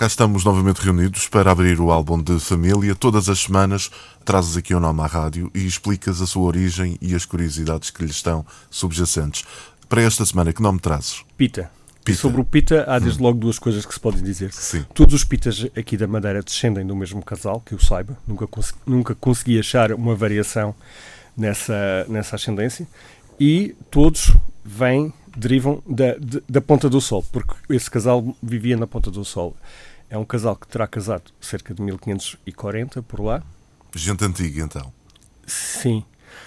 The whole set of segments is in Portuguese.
Cá estamos novamente reunidos para abrir o álbum de família. Todas as semanas trazes aqui o nome à rádio e explicas a sua origem e as curiosidades que lhe estão subjacentes. Para esta semana, que nome trazes? Pita. Pita. Sobre o Pita, há desde logo duas coisas que se podem dizer. Sim. Todos os Pitas aqui da Madeira descendem do mesmo casal, que eu saiba. Nunca, cons- nunca consegui achar uma variação nessa, nessa ascendência. E todos vêm, derivam da, da Ponta do Sol, porque esse casal vivia na Ponta do Sol. É um casal que terá casado cerca de 1540 por lá. Gente antiga, então. Sim,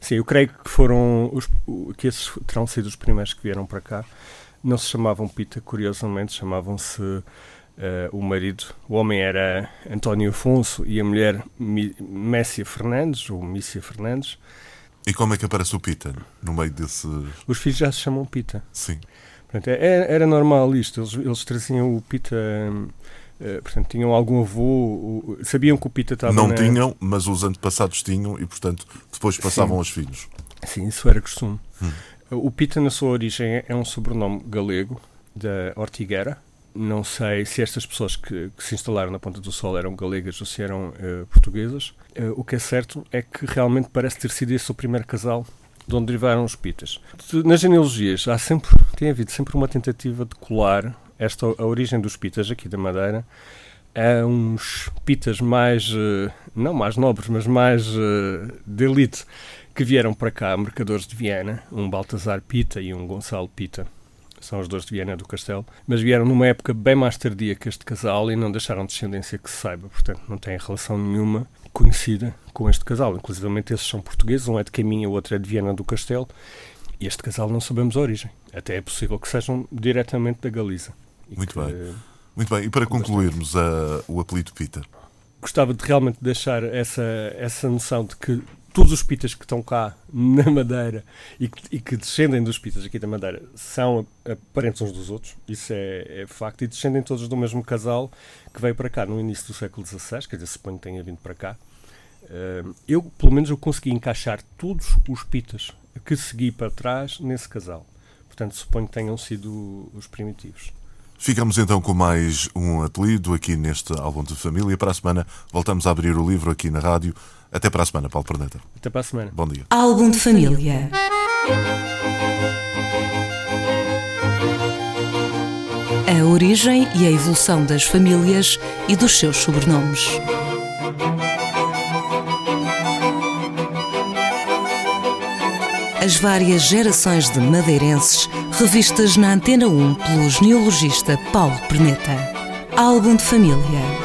sim, eu creio que foram os, que esses terão sido os primeiros que vieram para cá. Não se chamavam Pita, curiosamente, chamavam-se eh, o marido. O homem era António Afonso e a mulher Mi- Messia Fernandes, ou Mícia Fernandes. E como é que aparece o Peter no meio desse. Os filhos já se chamam Pita. Sim. Portanto, é- era normal isto. Eles, eles traziam o Pita. hum, eh, portanto, tinham algum avô, sabiam que o Pita estava Não na... tinham, mas os antepassados tinham e, portanto, depois passavam Sim. aos filhos. Sim, isso era costume. Hum. O Pita, na sua origem, é um sobrenome galego da Ortigueira. Não sei se estas pessoas que, que se instalaram na Ponta do Sol eram galegas ou se eram eh, portuguesas. Eh, o que é certo é que realmente parece ter sido esse o primeiro casal de onde derivaram os Pitas. Nas genealogias há sempre, tem havido sempre uma tentativa de colar esta, a origem dos Pitas aqui da Madeira a uns Pitas mais, eh, não mais nobres, mas mais eh, de elite que vieram para cá, mercadores de Viena, um Baltazar Pita e um Gonçalo Pita. São os dois de Viena do Castelo, mas vieram numa época bem mais tardia que este casal e não deixaram descendência que se saiba, portanto não têm relação nenhuma conhecida com este casal. Inclusive esses são portugueses, um é de Caminha, o outro é de Viena do Castelo, e este casal não sabemos a origem. Até é possível que sejam diretamente da Galiza. Muito que, bem. eh, Muito bem, e para concluirmos a- o apelido Peter? gostava de realmente deixar essa, essa noção de que todos os pitas que estão cá na Madeira e que, e que descendem dos pitas aqui da Madeira são parentes uns dos outros, isso é, é facto, e descendem todos do mesmo casal que veio para cá no início do século XVI, quer dizer, suponho que tenha vindo para cá. Ah, eu, pelo menos, eu consegui encaixar todos os pitas que segui para trás nesse casal. Portanto, suponho que tenham sido os primitivos. Ficamos então com mais um apelido aqui neste álbum de família. Para a semana voltamos a abrir o livro aqui na rádio. Até para a semana, Paulo Perneta. Até para a semana. Bom dia. Álbum de família. A origem e a evolução das famílias e dos seus sobrenomes. As várias gerações de madeirenses revistas na Antena 1 pelo genealogista Paulo Perneta. Álbum de família.